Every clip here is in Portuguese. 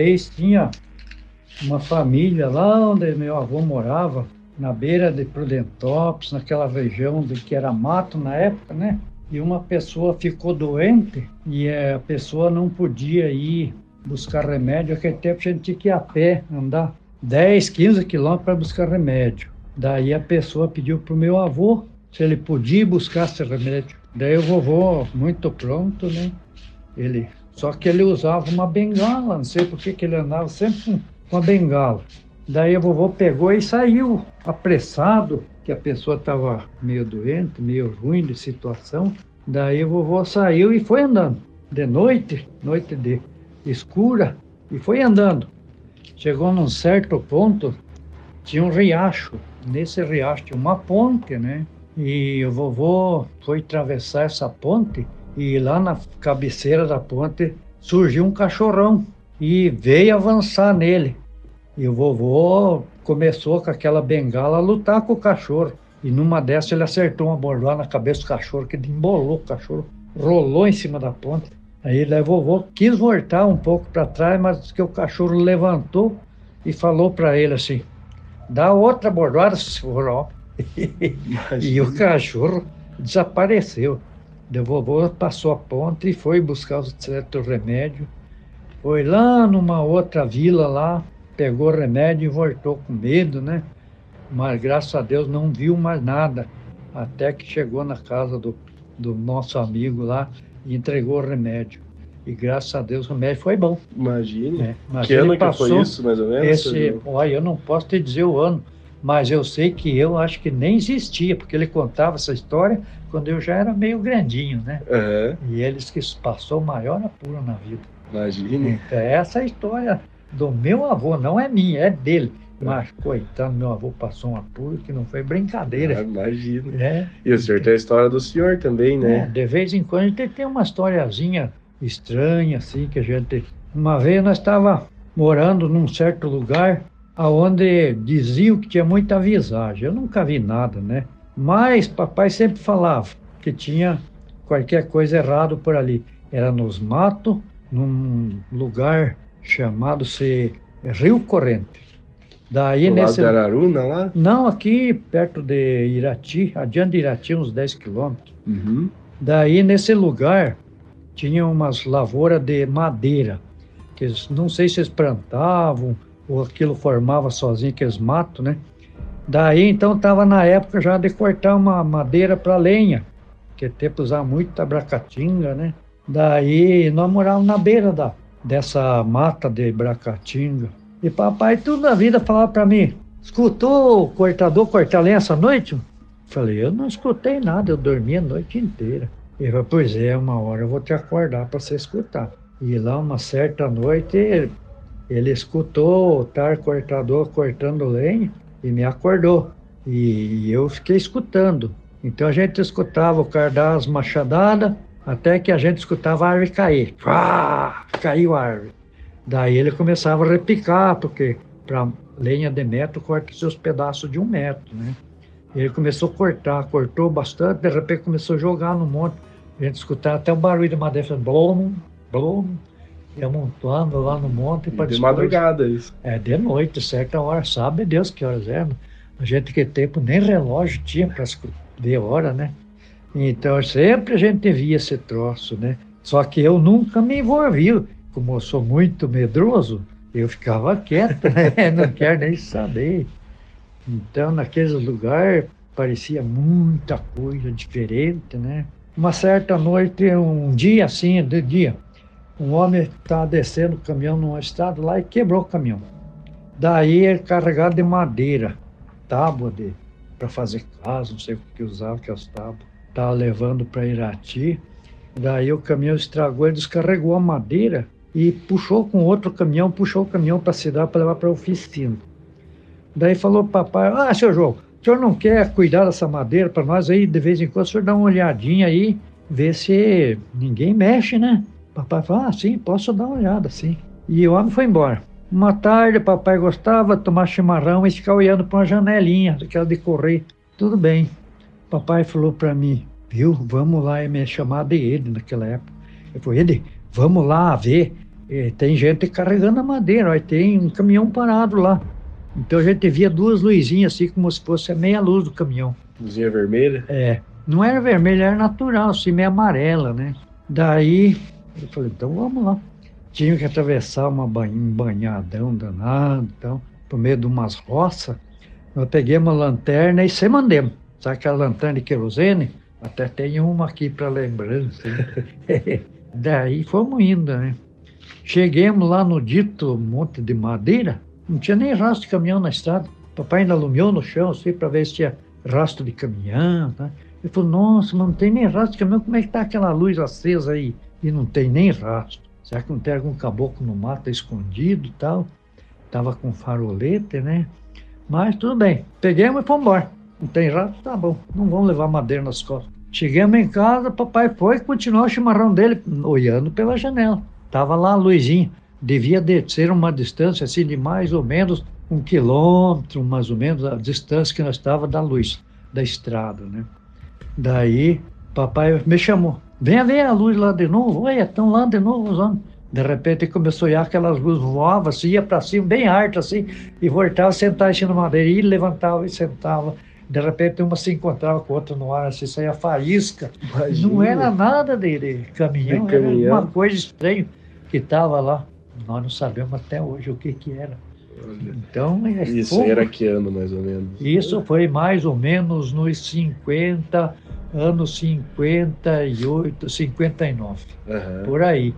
Vez tinha uma família lá onde meu avô morava, na beira de Prudentópolis, naquela região de que era mato na época, né? E uma pessoa ficou doente e a pessoa não podia ir buscar remédio. Naquele tempo a gente tinha que ir a pé, andar 10, 15 quilômetros para buscar remédio. Daí a pessoa pediu para o meu avô se ele podia buscar esse remédio. Daí o vovô, muito pronto, né? Ele, só que ele usava uma bengala, não sei por que ele andava sempre com uma bengala. Daí o vovô pegou e saiu apressado, que a pessoa estava meio doente, meio ruim de situação. Daí o vovô saiu e foi andando. De noite, noite de escura, e foi andando. Chegou num certo ponto, tinha um riacho. Nesse riacho tinha uma ponte, né? E o vovô foi atravessar essa ponte e lá na cabeceira da ponte surgiu um cachorrão e veio avançar nele. E o vovô começou com aquela bengala a lutar com o cachorro. E numa dessas ele acertou uma bordoada na cabeça do cachorro, que embolou o cachorro, rolou em cima da ponte. Aí o vovô quis voltar um pouco para trás, mas que o cachorro levantou e falou para ele assim: dá outra bordoada, se for, e o cachorro desapareceu. O vovô passou a ponte e foi buscar o certo remédio. Foi lá numa outra vila lá, pegou o remédio e voltou com medo, né? Mas graças a Deus não viu mais nada. Até que chegou na casa do, do nosso amigo lá e entregou o remédio. E graças a Deus o remédio foi bom. Imagine. É, mas que ano que passou foi isso, mais ou menos? Esse, olha, eu não posso te dizer o ano, mas eu sei que eu acho que nem existia, porque ele contava essa história quando eu já era meio grandinho, né? Aham, E eles que passou o maior apuro na vida. imagine. Então, essa é a história do meu avô, não é minha, é dele. Mas, coitado, meu avô passou um apuro que não foi Ah, brincadeira. imagina. É, E o senhor tem a história do senhor também, é, né? de vez em quando a gente tem uma historiazinha estranha, assim, que a gente. Uma vez nós estava morando num certo lugar aonde diziam que tinha muita visagem. Eu nunca vi nada, né? Mas papai sempre falava que tinha qualquer coisa errado por ali. Era nos matos, num lugar chamado se Rio Corrente. Daí Do lado nesse de Araruna lá? não, aqui perto de Irati, adiante de Irati, uns 10 quilômetros. Uhum. Daí, nesse lugar, tinha umas lavouras de madeira, que não sei se eles plantavam ou aquilo formava sozinho, aqueles matos, né? Daí, então, estava na época já de cortar uma madeira para lenha, que tempo usava muito abracatinga, né? Daí, nós morávamos na beira da, dessa mata de bracatinga. E papai, tudo na vida, falava para mim, escutou o cortador cortar lenha essa noite? Falei, eu não escutei nada, eu dormi a noite inteira. Ele falou, pois é, uma hora eu vou te acordar para você escutar. E lá, uma certa noite, ele, escutou o tar cortador cortando lenha e me acordou. E, eu fiquei escutando. Então a gente escutava o as machadadas, até que a gente escutava a árvore cair. Pá, caiu a árvore. Daí ele começava a repicar, porque para lenha de metro corta seus pedaços de um metro, né? Ele começou a cortar, cortou bastante, de repente começou a jogar no monte. A gente escutava até o barulho de madeira, blom, blom, e amontoando lá no monte. Pra de madrugada isso. É, de noite, certa hora, sabe Deus que horas eram. A gente que tempo nem relógio tinha para ver hora, né? Então sempre a gente via esse troço, né? Só que eu nunca me envolvi. Como eu sou muito medroso, eu ficava quieto, né? Não quero nem saber. Então, naqueles lugares, parecia muita coisa diferente, né? Uma certa noite, um dia assim, de dia, um homem estava descendo o caminhão num estado lá e quebrou o caminhão. Daí ele carregado de madeira, tábua de para fazer casa, não sei o que usava aquelas tábuas. Estava levando para Irati. Daí o caminhão estragou, ele descarregou a madeira e puxou com outro caminhão, puxou o caminhão para a cidade para levar para a oficina. Daí falou para papai, ah, seu João, o senhor não quer cuidar dessa madeira para nós aí, de vez em quando, o senhor dá uma olhadinha aí, ver se ninguém mexe, né? Papai falou, ah, sim, posso dar uma olhada, sim. E o homem foi embora. Uma tarde, papai gostava de tomar chimarrão e ficar olhando para uma janelinha, aquela de correr. Tudo bem. Papai falou para mim, viu, vamos lá, me chamar de ele naquela época. Eu falei, ele, vamos lá ver. E tem gente carregando a madeira, ó, tem um caminhão parado lá. Então a gente via duas luzinhas assim, como se fosse a meia luz do caminhão. Luzinha vermelha? É. Não era vermelha, era natural, assim, meio amarela, né? Daí eu falei, então vamos lá. Tinha que atravessar uma banha, um banhadão danado, então, por meio de umas roças. Nós peguei uma lanterna e se mandemos. Sabe aquela lanterna de querosene? Até tem uma aqui para lembrança. Daí fomos indo, né? Chegamos lá no dito monte de madeira, não tinha nem rastro de caminhão na estrada. Papai ainda alumiou no chão, assim, para ver se tinha rastro de caminhão. Tá? Ele falou, nossa, mas não tem nem rastro de caminhão, como é que tá aquela luz acesa aí? E não tem nem rastro. Será que não tem algum caboclo no mato escondido e tal? Tava com farolete, né? Mas tudo bem. Peguemos e fomos embora. Não tem rastro? Tá bom. Não vamos levar madeira nas costas. Chegamos em casa, papai foi e continuou o chimarrão dele, olhando pela janela. Tava lá a luzinha devia ser uma distância assim de mais ou menos um quilômetro, mais ou menos a distância que nós estava da luz da estrada, né? Daí papai me chamou, venha ver a luz lá de novo, olha, estão lá de novo os homens. De repente começou a olhar aquelas luzes voavam, assim, ia para cima, bem alto assim, e voltava a assim na madeira, e levantava e sentava. De repente uma se encontrava com outra no ar, assim, saía faísca. Imagina. Não era nada de, de caminhão, de caminhão, era uma coisa estranha que estava lá nós não sabemos até hoje o que, que era. Então, é isso era que ano, mais ou menos? Isso foi mais ou menos nos 50, anos 58, 59, uhum. por aí.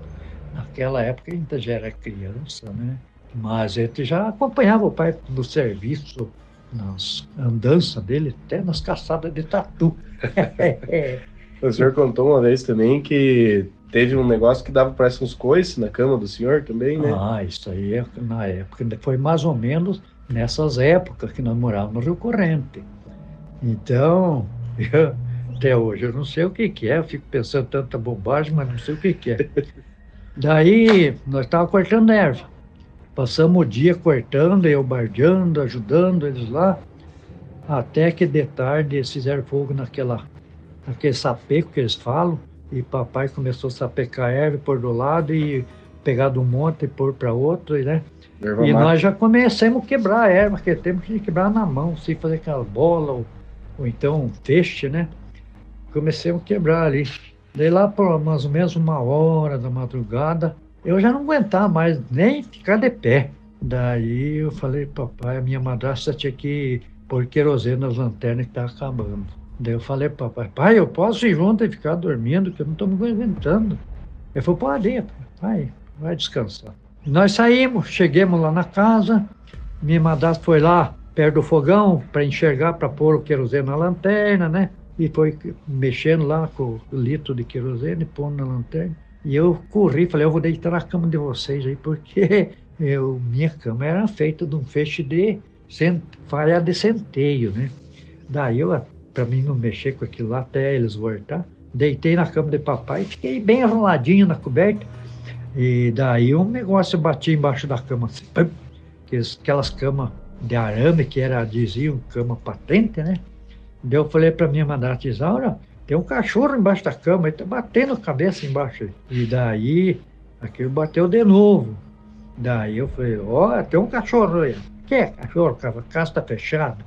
Naquela época a gente já era criança, né? Mas a gente já acompanhava o pai no serviço, nas andanças dele, até nas caçadas de tatu. o senhor contou uma vez também que Teve um negócio que dava parece uns coices na cama do senhor também, né? Ah, isso aí é, na época, foi mais ou menos nessas épocas que nós morávamos no Rio Corrente. Então, eu, até hoje eu não sei o que, que é, eu fico pensando tanta bobagem, mas não sei o que, que é. Daí nós estávamos cortando erva. Passamos o dia cortando, eu bardeando, ajudando eles lá, até que de tarde eles fizeram fogo naquela, naquele sapeco que eles falam, e papai começou a sapecar erva por do lado e pegar de um monte e pôr para outro, né? Erva e mate. nós já começamos a quebrar a erva, que temos que quebrar na mão, sem fazer aquela bola ou, ou então feixe, né? Comecemos a quebrar ali. Daí lá por mais ou menos uma hora da madrugada, eu já não aguentava mais nem ficar de pé. Daí eu falei, papai, a minha madrasta tinha que pôr querosene nas lanternas que estava acabando. Daí eu falei papai, pai, eu posso ir junto e ficar dormindo, que eu não estou me aguentando. Ele falou, pode ir, pai, vai descansar. Nós saímos, chegamos lá na casa, minha madrasta foi lá perto do fogão para enxergar, para pôr o querosene na lanterna, né? E foi mexendo lá com o litro de querosene, pondo na lanterna. E eu corri, falei, eu vou deitar na cama de vocês aí, porque eu, minha cama era feita de um feixe de cent... falha de centeio, né? Daí eu para mim não mexer com aquilo lá até eles voltar. Deitei na cama de papai, fiquei bem enroladinho na coberta. E daí um negócio batia embaixo da cama, assim, aquelas camas de arame que era, diziam, cama patente, né? Daí eu falei para minha madrasta, Isaura, tem um cachorro embaixo da cama, ele tá batendo a cabeça embaixo. E daí aquilo bateu de novo. Daí eu falei, ó, oh, tem um cachorro aí. Que é cachorro? A casa está fechada.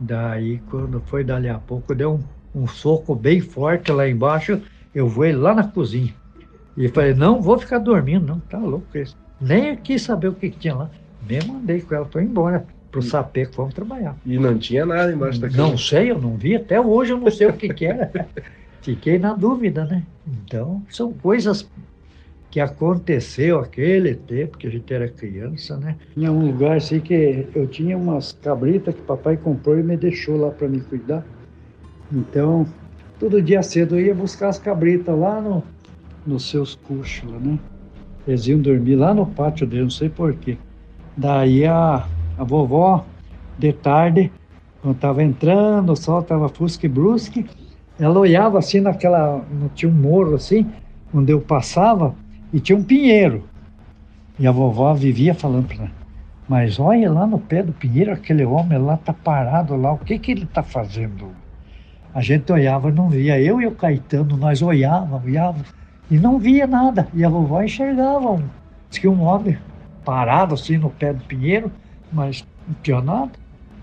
Daí, quando foi dali a pouco, deu um, um soco bem forte lá embaixo, eu voei lá na cozinha. E falei, não vou ficar dormindo, não, tá louco isso. Nem quis saber o que, que tinha lá. Nem mandei com ela, foi embora. Pro Sapeco, vamos trabalhar. E não tinha nada embaixo da cama. Não sei, eu não vi, até hoje eu não sei o que que era. Fiquei na dúvida, né? Então, são coisas que aconteceu aquele tempo que a gente era criança, né? Tinha um lugar assim que eu tinha umas cabritas que papai comprou e me deixou lá para me cuidar. Então, todo dia cedo eu ia buscar as cabritas lá no, nos seus coxos, né? Eles iam dormir lá no pátio dele, não sei porquê. Daí a, a vovó, de tarde, quando estava entrando, o sol estava fusco e brusque, ela olhava assim naquela. Tinha um morro assim, onde eu passava, e tinha um pinheiro. E a vovó vivia falando para ela, mas olha lá no pé do pinheiro, aquele homem lá tá parado lá, o que que ele tá fazendo? A gente olhava, não via. Eu e o Caetano, nós olhávamos, olhávamos, e não via nada. E a vovó enxergava um, diz que um homem parado assim no pé do pinheiro, mas não tinha nada.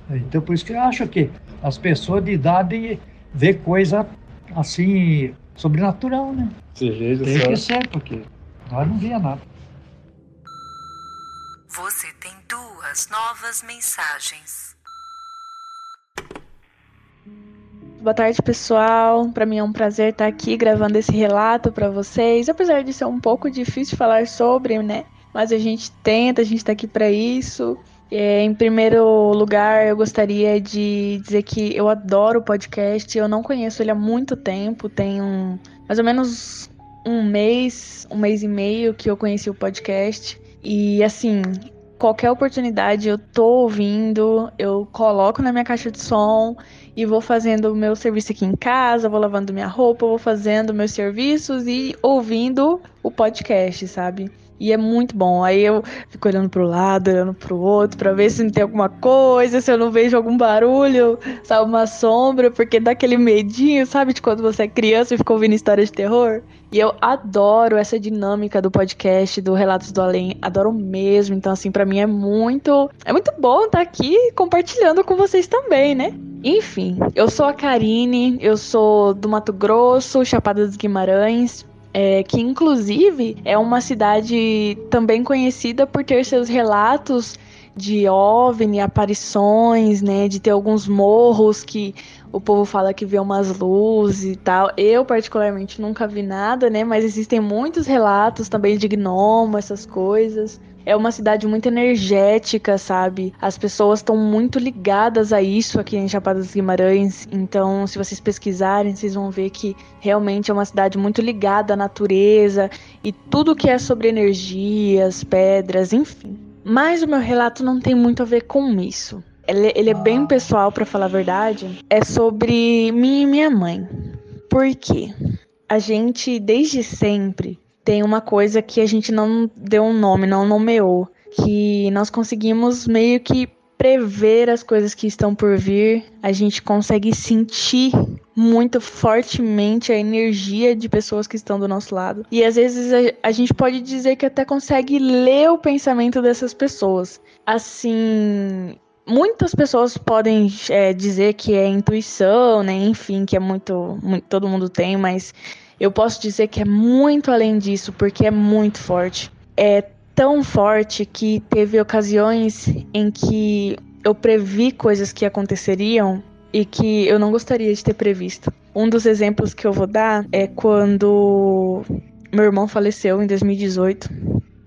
Então por isso que eu acho que as pessoas de idade vê coisa assim sobrenatural, né? Jeito, Tem só. que ser, porque nós não via nada. Você tem duas novas mensagens. Boa tarde, pessoal. Para mim é um prazer estar aqui gravando esse relato para vocês. Apesar de ser um pouco difícil falar sobre, né? Mas a gente tenta, a gente está aqui para isso. É, em primeiro lugar, eu gostaria de dizer que eu adoro o podcast. Eu não conheço ele há muito tempo, tem um, mais ou menos um mês, um mês e meio que eu conheci o podcast. E assim, qualquer oportunidade eu tô ouvindo, eu coloco na minha caixa de som e vou fazendo o meu serviço aqui em casa, vou lavando minha roupa, vou fazendo meus serviços e ouvindo o podcast, sabe? E é muito bom. Aí eu fico olhando pro lado, olhando pro outro, pra ver se não tem alguma coisa, se eu não vejo algum barulho, sabe, uma sombra, porque dá aquele medinho, sabe, de quando você é criança e fica ouvindo histórias de terror. E eu adoro essa dinâmica do podcast, do Relatos do Além, adoro mesmo. Então, assim, pra mim é muito, é muito bom estar aqui compartilhando com vocês também, né? Enfim, eu sou a Karine, eu sou do Mato Grosso, Chapada dos Guimarães, é, que inclusive é uma cidade também conhecida por ter seus relatos de OVNI, aparições, né, de ter alguns morros que o povo fala que vê umas luzes e tal. Eu particularmente nunca vi nada, né, mas existem muitos relatos também de gnomo, essas coisas. É uma cidade muito energética, sabe? As pessoas estão muito ligadas a isso aqui em Chapada dos Guimarães. Então, se vocês pesquisarem, vocês vão ver que realmente é uma cidade muito ligada à natureza e tudo que é sobre energias, pedras, enfim. Mas o meu relato não tem muito a ver com isso. Ele, ele é bem pessoal, para falar a verdade. É sobre mim e minha mãe. Por quê? A gente, desde sempre, tem uma coisa que a gente não deu um nome, não nomeou, que nós conseguimos meio que prever as coisas que estão por vir, a gente consegue sentir muito fortemente a energia de pessoas que estão do nosso lado. E às vezes a, a gente pode dizer que até consegue ler o pensamento dessas pessoas. Assim, muitas pessoas podem é, dizer que é intuição, né? Enfim, que é muito, muito todo mundo tem, mas eu posso dizer que é muito além disso, porque é muito forte. É tão forte que teve ocasiões em que eu previ coisas que aconteceriam e que eu não gostaria de ter previsto. Um dos exemplos que eu vou dar é quando meu irmão faleceu em 2018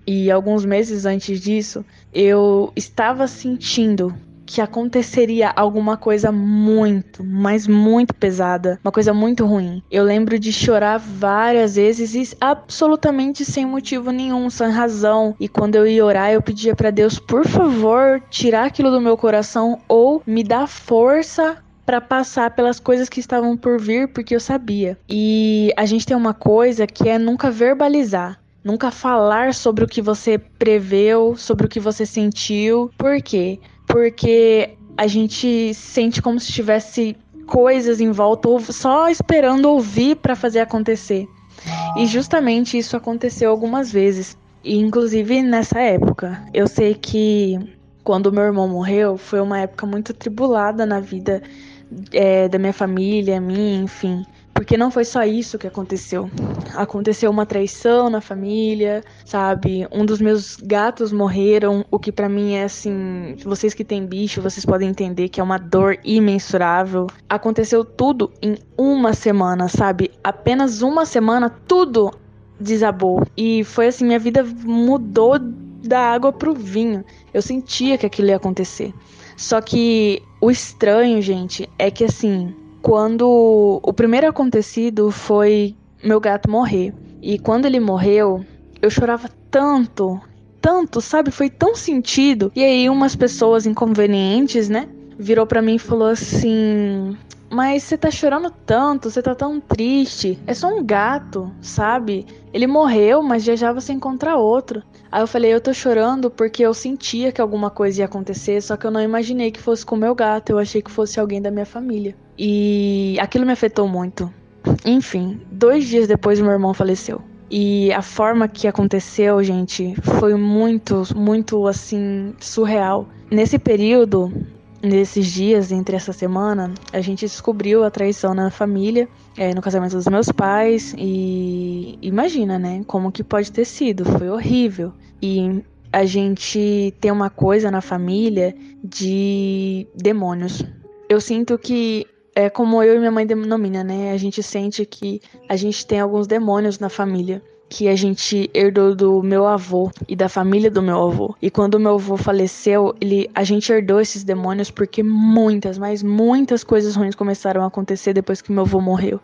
e alguns meses antes disso eu estava sentindo que aconteceria alguma coisa muito, mas muito pesada, uma coisa muito ruim. Eu lembro de chorar várias vezes e absolutamente sem motivo nenhum, sem razão. E quando eu ia orar, eu pedia para Deus, por favor, tirar aquilo do meu coração ou me dar força para passar pelas coisas que estavam por vir, porque eu sabia. E a gente tem uma coisa que é nunca verbalizar. Nunca falar sobre o que você preveu, sobre o que você sentiu. Por quê? Porque a gente sente como se tivesse coisas em volta ou só esperando ouvir para fazer acontecer. E justamente isso aconteceu algumas vezes, e inclusive nessa época. Eu sei que quando meu irmão morreu foi uma época muito tribulada na vida é, da minha família, minha, enfim, Porque não foi só isso que aconteceu. Aconteceu uma traição na família, sabe? Um dos meus gatos morreram, o que para mim é assim, vocês que têm bicho, vocês podem entender que é uma dor imensurável. Aconteceu tudo em uma semana, sabe? Apenas uma semana, tudo desabou. E foi assim, minha vida mudou da água pro vinho. Eu sentia que aquilo ia acontecer. Só que o estranho, gente, é que assim, quando o primeiro acontecido foi meu gato morrer. E quando ele morreu, eu chorava tanto, tanto, sabe? Foi tão sentido. E aí umas pessoas inconvenientes, né, virou para mim e falou assim: "Mas você tá chorando tanto, você tá tão triste. É só um gato, sabe? Ele morreu, mas já já você encontra outro". Aí eu falei: "Eu tô chorando porque eu sentia que alguma coisa ia acontecer, só que eu não imaginei que fosse com meu gato, eu achei que fosse alguém da minha família". E aquilo me afetou muito. Enfim, dois dias depois meu irmão faleceu. E a forma que aconteceu, gente, foi muito, muito assim, surreal. Nesse período, nesses dias, entre essa semana, a gente descobriu a traição na família, é, no casamento dos meus pais. E imagina, né? Como que pode ter sido? Foi horrível. E a gente tem uma coisa na família de demônios. Eu sinto que é como eu e minha mãe denomina, né? A gente sente que a gente tem alguns demônios na família que a gente herdou do meu avô e da família do meu avô. E quando o meu avô faleceu, ele, a gente herdou esses demônios porque muitas, mas muitas coisas ruins começaram a acontecer depois que meu avô morreu.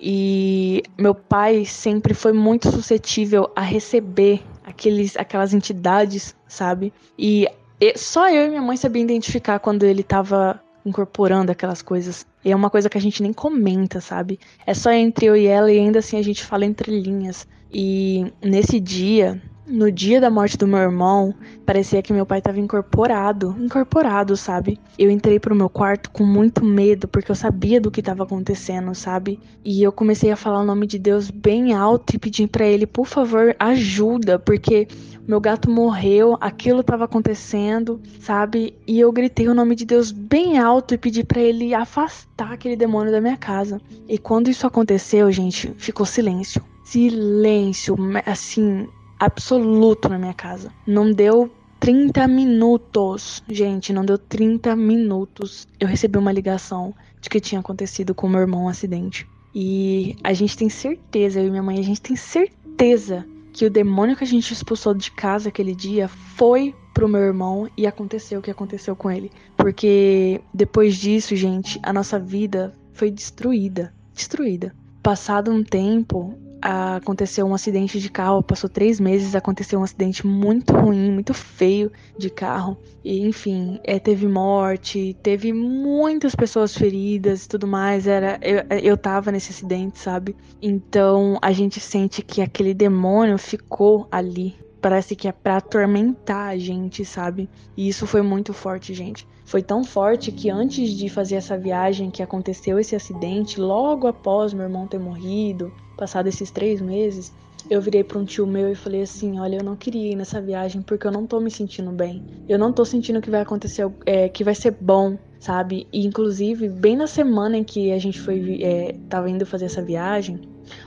E meu pai sempre foi muito suscetível a receber aqueles, aquelas entidades, sabe? E só eu e minha mãe sabia identificar quando ele estava incorporando aquelas coisas. E é uma coisa que a gente nem comenta, sabe? É só entre eu e ela e ainda assim a gente fala entre linhas. E nesse dia, no dia da morte do meu irmão, parecia que meu pai estava incorporado, incorporado, sabe? Eu entrei pro meu quarto com muito medo, porque eu sabia do que estava acontecendo, sabe? E eu comecei a falar o nome de Deus bem alto e pedir para ele, por favor, ajuda, porque meu gato morreu, aquilo estava acontecendo, sabe? E eu gritei o nome de Deus bem alto e pedi para ele afastar aquele demônio da minha casa. E quando isso aconteceu, gente, ficou silêncio. Silêncio, assim, absoluto na minha casa. Não deu 30 minutos, gente, não deu 30 minutos. Eu recebi uma ligação de que tinha acontecido com meu irmão um acidente. E a gente tem certeza, eu e minha mãe, a gente tem certeza que o demônio que a gente expulsou de casa aquele dia foi pro meu irmão e aconteceu o que aconteceu com ele. Porque depois disso, gente, a nossa vida foi destruída. Destruída. Passado um tempo, aconteceu um acidente de carro, passou três meses, aconteceu um acidente muito ruim, muito feio de carro. E enfim, é, teve morte, teve muitas pessoas feridas e tudo mais. Era, eu, eu tava nesse acidente, sabe? Então a gente sente que aquele demônio ficou ali. Parece que é pra atormentar a gente, sabe? E isso foi muito forte, gente. Foi tão forte que antes de fazer essa viagem que aconteceu esse acidente, logo após meu irmão ter morrido, passado esses três meses, eu virei para um tio meu e falei assim: Olha, eu não queria ir nessa viagem porque eu não tô me sentindo bem. Eu não tô sentindo que vai acontecer, é, que vai ser bom, sabe? E inclusive, bem na semana em que a gente foi, é, tava indo fazer essa viagem,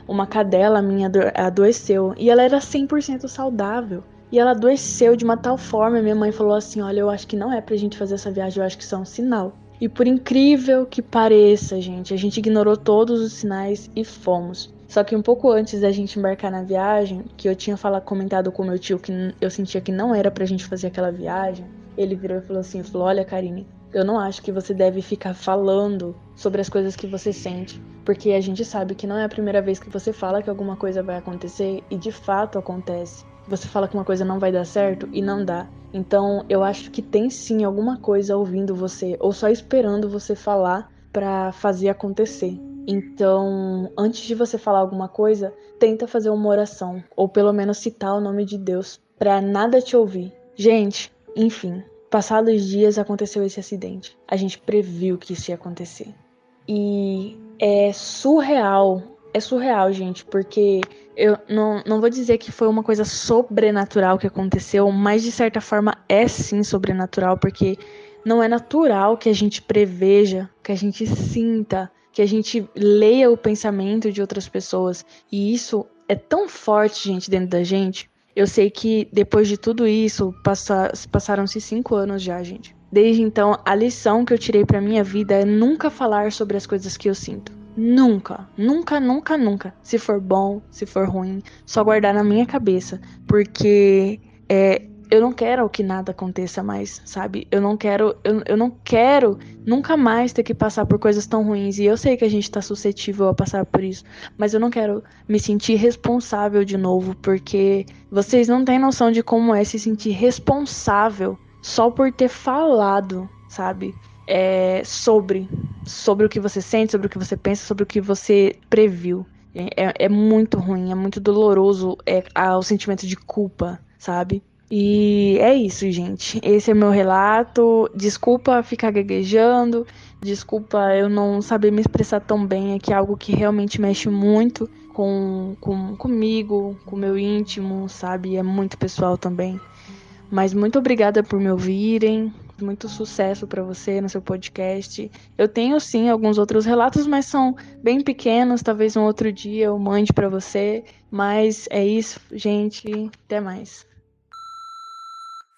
uma cadela minha adoeceu e ela era 100% saudável. E ela adoeceu de uma tal forma, minha mãe falou assim: Olha, eu acho que não é pra gente fazer essa viagem, eu acho que isso é um sinal. E por incrível que pareça, gente, a gente ignorou todos os sinais e fomos. Só que um pouco antes da gente embarcar na viagem, que eu tinha falado, comentado com meu tio que eu sentia que não era pra gente fazer aquela viagem, ele virou e falou assim, falou, olha Karine, eu não acho que você deve ficar falando sobre as coisas que você sente, porque a gente sabe que não é a primeira vez que você fala que alguma coisa vai acontecer e de fato acontece. Você fala que uma coisa não vai dar certo e não dá. Então, eu acho que tem sim alguma coisa ouvindo você ou só esperando você falar para fazer acontecer. Então, antes de você falar alguma coisa, tenta fazer uma oração, ou pelo menos citar o nome de Deus, para nada te ouvir. Gente, enfim, passados dias aconteceu esse acidente. A gente previu que isso ia acontecer. E é surreal, é surreal, gente, porque eu não, não vou dizer que foi uma coisa sobrenatural que aconteceu, mas de certa forma é sim sobrenatural, porque não é natural que a gente preveja, que a gente sinta, que a gente leia o pensamento de outras pessoas. E isso é tão forte, gente, dentro da gente. Eu sei que depois de tudo isso, passa, passaram-se cinco anos já, gente. Desde então, a lição que eu tirei para minha vida é nunca falar sobre as coisas que eu sinto. Nunca, nunca, nunca, nunca. Se for bom, se for ruim, só guardar na minha cabeça. Porque é, eu não quero que nada aconteça mais, sabe? Eu não quero, eu, eu não quero nunca mais ter que passar por coisas tão ruins. E eu sei que a gente tá suscetível a passar por isso, mas eu não quero me sentir responsável de novo, porque vocês não têm noção de como é se sentir responsável só por ter falado, sabe? É, sobre, sobre o que você sente, sobre o que você pensa, sobre o que você previu. É, é, é muito ruim, é muito doloroso é, o sentimento de culpa, sabe? E é isso, gente. Esse é meu relato. Desculpa ficar gaguejando. Desculpa eu não saber me expressar tão bem. É que é algo que realmente mexe muito com, com comigo, com o meu íntimo, sabe? É muito pessoal também. Mas muito obrigada por me ouvirem. Muito sucesso para você no seu podcast. Eu tenho sim alguns outros relatos, mas são bem pequenos. Talvez um outro dia eu mande para você. Mas é isso, gente. Até mais.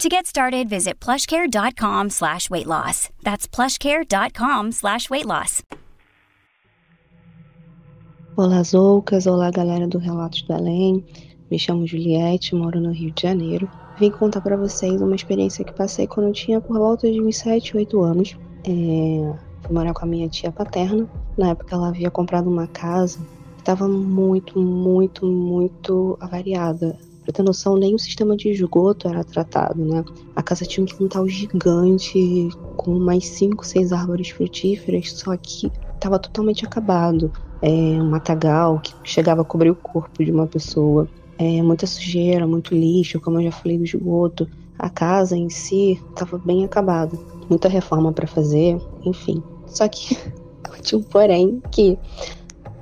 To get started, visit plushcare.com slash weight loss. That's plushcare.com slash weight loss. Olá, Zoucas. Olá, galera do Relatos do Além. Me chamo Juliette, moro no Rio de Janeiro. Vim contar para vocês uma experiência que passei quando eu tinha por volta de uns 7, 8 anos. É... Fui morar com a minha tia paterna. Na época ela havia comprado uma casa que estava muito, muito, muito avariada Pra ter noção, nem o sistema de esgoto era tratado, né? A casa tinha um quintal gigante, com mais cinco, seis árvores frutíferas, só que estava totalmente acabado. É, um matagal que chegava a cobrir o corpo de uma pessoa. É, muita sujeira, muito lixo, como eu já falei do esgoto. A casa em si estava bem acabada. Muita reforma para fazer, enfim. Só que tinha um porém que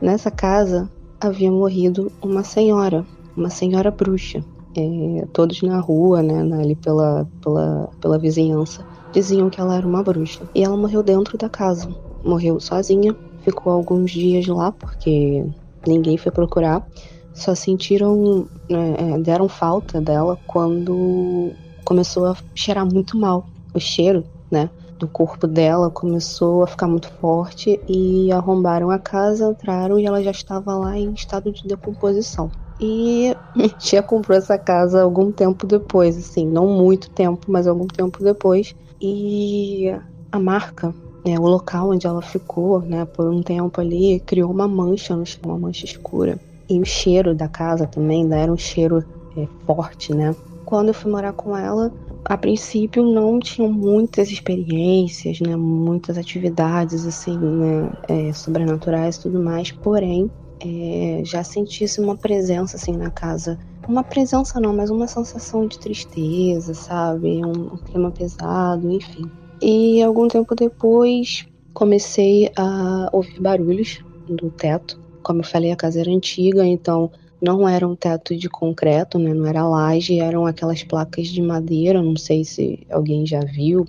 nessa casa havia morrido uma senhora uma senhora bruxa. É, todos na rua, né, ali pela, pela, pela vizinhança, diziam que ela era uma bruxa. E ela morreu dentro da casa. Morreu sozinha, ficou alguns dias lá porque ninguém foi procurar. Só sentiram, né, é, deram falta dela quando começou a cheirar muito mal. O cheiro, né, do corpo dela começou a ficar muito forte e arrombaram a casa, entraram e ela já estava lá em estado de decomposição. E minha tia comprou essa casa algum tempo depois, assim, não muito tempo, mas algum tempo depois. E a marca, né, o local onde ela ficou, né, por um tempo ali, criou uma mancha no chão, uma mancha escura. E o cheiro da casa também era um cheiro é, forte, né? Quando eu fui morar com ela, a princípio não tinham muitas experiências, né, muitas atividades assim, né, é, sobrenaturais e tudo mais, porém é, já sentisse uma presença assim na casa. Uma presença não, mas uma sensação de tristeza, sabe? Um, um clima pesado, enfim. E algum tempo depois comecei a ouvir barulhos do teto. Como eu falei, a casa era antiga, então não era um teto de concreto, né? Não era laje, eram aquelas placas de madeira. Não sei se alguém já viu.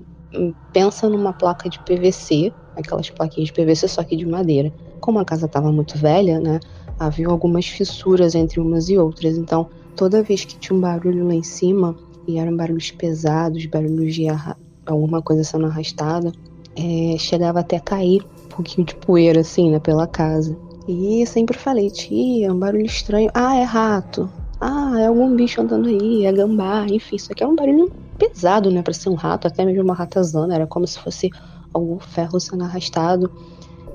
Pensa numa placa de PVC, aquelas plaquinhas de PVC só que de madeira. Como a casa estava muito velha, né, havia algumas fissuras entre umas e outras. Então, toda vez que tinha um barulho lá em cima, e eram barulhos pesados, barulhos de alguma coisa sendo arrastada, é, chegava até a cair um pouquinho de poeira assim, né, pela casa. E sempre falei, tia, é um barulho estranho. Ah, é rato. ah, é algum bicho andando aí, é gambá, enfim, isso aqui é um barulho pesado, né, para ser um rato, até mesmo uma ratazana, era como se fosse algum ferro sendo arrastado.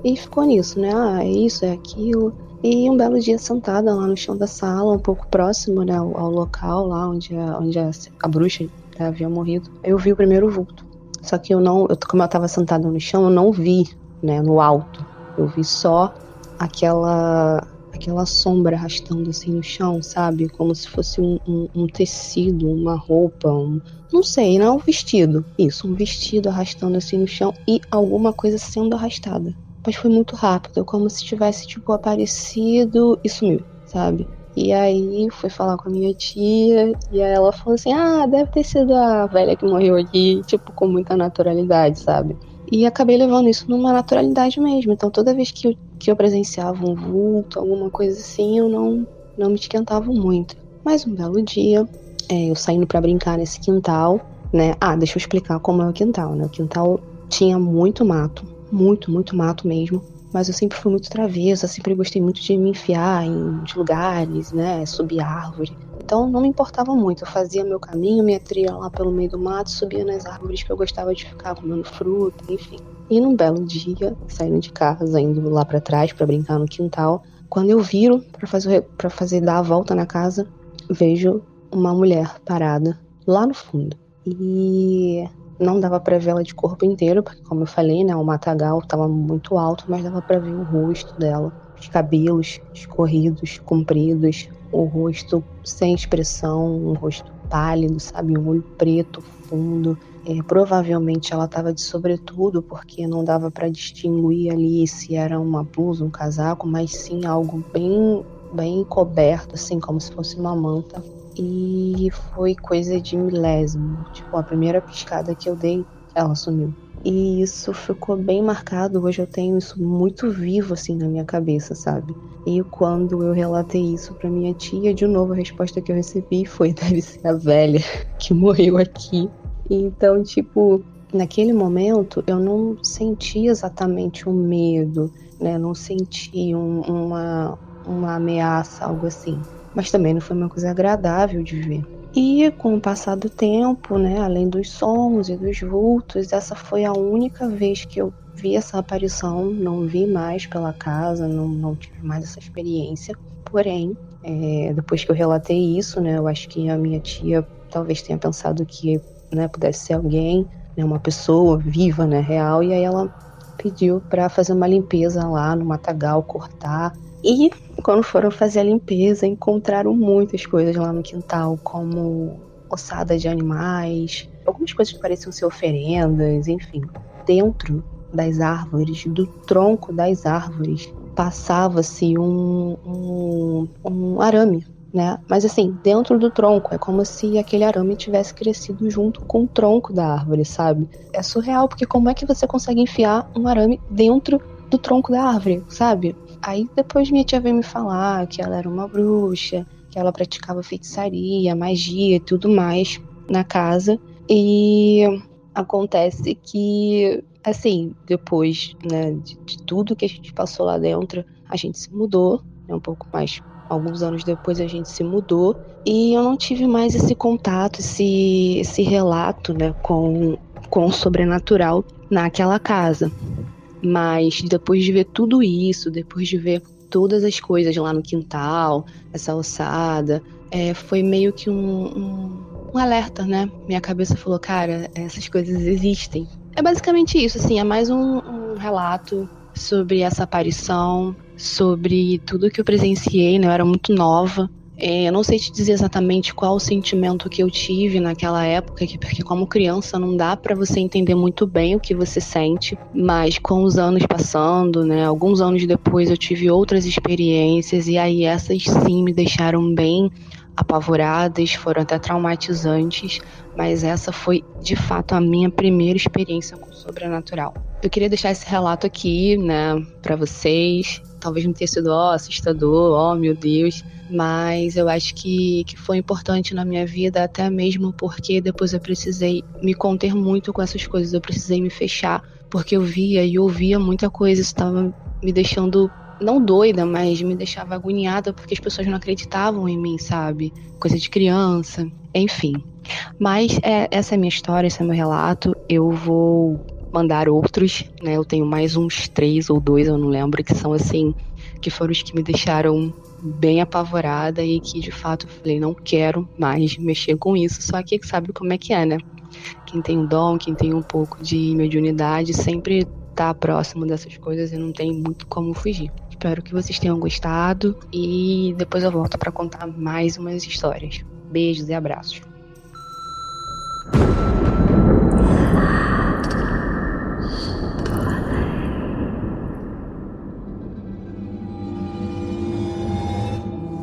E ficou nisso, né? Ah, é isso, é aquilo. E um belo dia sentada lá no chão da sala, um pouco próximo né, ao, ao local lá onde, a, onde a, a bruxa né, havia morrido, eu vi o primeiro vulto. Só que eu não, eu, como eu estava sentada no chão, eu não vi, né, no alto. Eu vi só aquela aquela sombra arrastando assim no chão, sabe? Como se fosse um, um, um tecido, uma roupa, um, não sei, não é um vestido. Isso, um vestido arrastando assim no chão e alguma coisa sendo arrastada mas foi muito rápido, como se tivesse, tipo, aparecido e sumiu, sabe? E aí fui falar com a minha tia, e aí ela falou assim: ah, deve ter sido a velha que morreu aqui, tipo, com muita naturalidade, sabe? E acabei levando isso numa naturalidade mesmo. Então toda vez que eu, que eu presenciava um vulto, alguma coisa assim, eu não, não me esquentava muito. Mas um belo dia, é, eu saindo para brincar nesse quintal, né? Ah, deixa eu explicar como é o quintal, né? O quintal tinha muito mato, muito, muito mato mesmo. Mas eu sempre fui muito travessa, sempre gostei muito de me enfiar em lugares, né? Subir árvore. Então não me importava muito. Eu fazia meu caminho, minha trilha lá pelo meio do mato, subia nas árvores que eu gostava de ficar comendo fruta, enfim. E num belo dia, saindo de casa, indo lá para trás para brincar no quintal, quando eu viro para fazer para fazer dar a volta na casa, vejo uma mulher parada lá no fundo. E não dava para ver ela de corpo inteiro, porque como eu falei, né, o matagal estava muito alto, mas dava para ver o rosto dela, os cabelos escorridos, compridos, o rosto sem expressão, um rosto pálido, sabe, um olho preto fundo. É, provavelmente ela estava de sobretudo, porque não dava para distinguir ali se era uma blusa, um casaco, mas sim algo bem bem coberto, assim, como se fosse uma manta e foi coisa de milésimo. Tipo, a primeira piscada que eu dei, ela sumiu. E isso ficou bem marcado. Hoje eu tenho isso muito vivo assim na minha cabeça, sabe? E quando eu relatei isso para minha tia, de novo a resposta que eu recebi foi: deve ser a velha que morreu aqui. Então, tipo, naquele momento eu não senti exatamente um medo, né? Não senti um, uma, uma ameaça, algo assim mas também não foi uma coisa agradável de ver. E com o passar do tempo, né, além dos sons e dos vultos, essa foi a única vez que eu vi essa aparição, não vi mais pela casa, não, não tive mais essa experiência. Porém, é, depois que eu relatei isso, né, eu acho que a minha tia talvez tenha pensado que né, pudesse ser alguém, né, uma pessoa viva, né, real, e aí ela pediu para fazer uma limpeza lá no matagal, cortar e quando foram fazer a limpeza, encontraram muitas coisas lá no quintal, como ossada de animais, algumas coisas que pareciam ser oferendas, enfim. Dentro das árvores, do tronco das árvores, passava-se um, um, um arame, né? Mas assim, dentro do tronco, é como se aquele arame tivesse crescido junto com o tronco da árvore, sabe? É surreal, porque como é que você consegue enfiar um arame dentro do tronco da árvore, sabe? Aí depois minha tia veio me falar que ela era uma bruxa, que ela praticava feitiçaria, magia e tudo mais na casa. E acontece que, assim, depois né, de, de tudo que a gente passou lá dentro, a gente se mudou, né, um pouco mais alguns anos depois a gente se mudou e eu não tive mais esse contato, esse, esse relato né, com, com o sobrenatural naquela casa. Mas depois de ver tudo isso, depois de ver todas as coisas lá no quintal, essa ossada, é, foi meio que um, um, um, alerta, né? Minha cabeça falou, cara, essas coisas existem. É basicamente isso, assim, é mais um, um relato sobre essa aparição, sobre tudo que eu presenciei, né? Eu era muito nova. É, eu não sei te dizer exatamente qual o sentimento que eu tive naquela época, porque como criança não dá para você entender muito bem o que você sente, mas com os anos passando, né, alguns anos depois eu tive outras experiências e aí essas sim me deixaram bem apavoradas, foram até traumatizantes, mas essa foi de fato a minha primeira experiência com o sobrenatural. Eu queria deixar esse relato aqui, né, para vocês. Talvez não tenha sido ó, assustador, ó, meu Deus, mas eu acho que, que foi importante na minha vida, até mesmo porque depois eu precisei me conter muito com essas coisas, eu precisei me fechar, porque eu via e ouvia muita coisa, isso estava me deixando não doida, mas me deixava agoniada porque as pessoas não acreditavam em mim, sabe? Coisa de criança, enfim. Mas é, essa é a minha história, esse é meu relato. Eu vou mandar outros, né? Eu tenho mais uns três ou dois, eu não lembro, que são assim, que foram os que me deixaram bem apavorada e que de fato falei, não quero mais mexer com isso. Só que sabe como é que é, né? Quem tem um dom, quem tem um pouco de mediunidade, sempre tá próximo dessas coisas e não tem muito como fugir. Espero que vocês tenham gostado e depois eu volto para contar mais umas histórias. Beijos e abraços.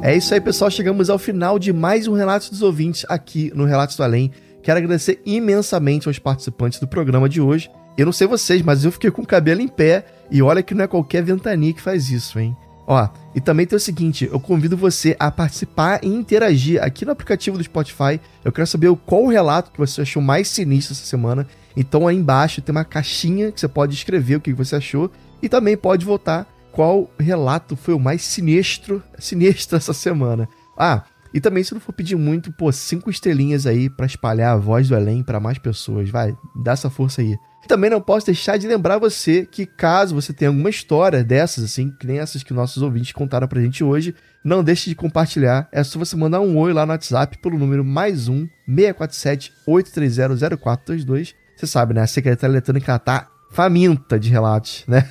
É isso aí, pessoal. Chegamos ao final de mais um Relatos dos Ouvintes aqui no Relatos do Além. Quero agradecer imensamente aos participantes do programa de hoje. Eu não sei vocês, mas eu fiquei com o cabelo em pé e olha que não é qualquer ventania que faz isso, hein? Ó, e também tem o seguinte, eu convido você a participar e interagir aqui no aplicativo do Spotify. Eu quero saber qual o relato que você achou mais sinistro essa semana. Então aí embaixo tem uma caixinha que você pode escrever o que você achou e também pode votar qual relato foi o mais sinistro, sinistro essa semana. Ah, e também se não for pedir muito, pô, cinco estrelinhas aí para espalhar a voz do Além para mais pessoas, vai, dá essa força aí. Também não posso deixar de lembrar você que caso você tenha alguma história dessas, assim, que nem essas que nossos ouvintes contaram pra gente hoje, não deixe de compartilhar. É só você mandar um oi lá no WhatsApp pelo número mais um 647 830 0422. Você sabe, né? A Secretaria Eletrônica tá faminta de relatos, né?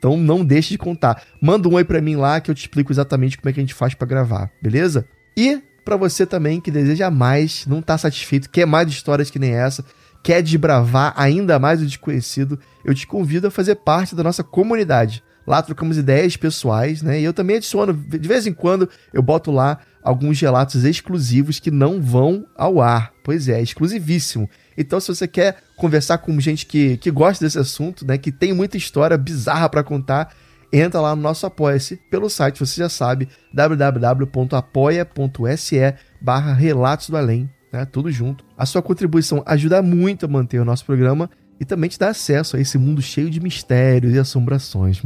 Então não deixe de contar. Manda um oi para mim lá que eu te explico exatamente como é que a gente faz para gravar, beleza? E para você também que deseja mais, não tá satisfeito, quer mais histórias que nem essa, quer desbravar ainda mais o desconhecido, eu te convido a fazer parte da nossa comunidade. Lá trocamos ideias pessoais, né? E eu também adiciono, de vez em quando, eu boto lá alguns relatos exclusivos que não vão ao ar. Pois é, exclusivíssimo. Então, se você quer conversar com gente que, que gosta desse assunto, né, que tem muita história bizarra para contar, entra lá no nosso Apoia-se pelo site, você já sabe, www.apoia.se barra Relatos do Além, né, tudo junto. A sua contribuição ajuda muito a manter o nosso programa e também te dá acesso a esse mundo cheio de mistérios e assombrações.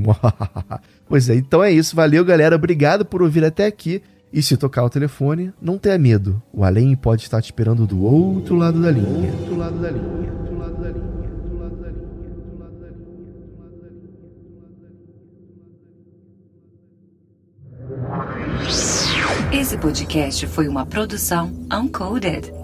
pois é, então é isso. Valeu, galera. Obrigado por ouvir até aqui. E se tocar o telefone, não tenha medo. O além pode estar te esperando do outro lado da linha. Outro lado da linha. Esse podcast foi uma produção Uncoded.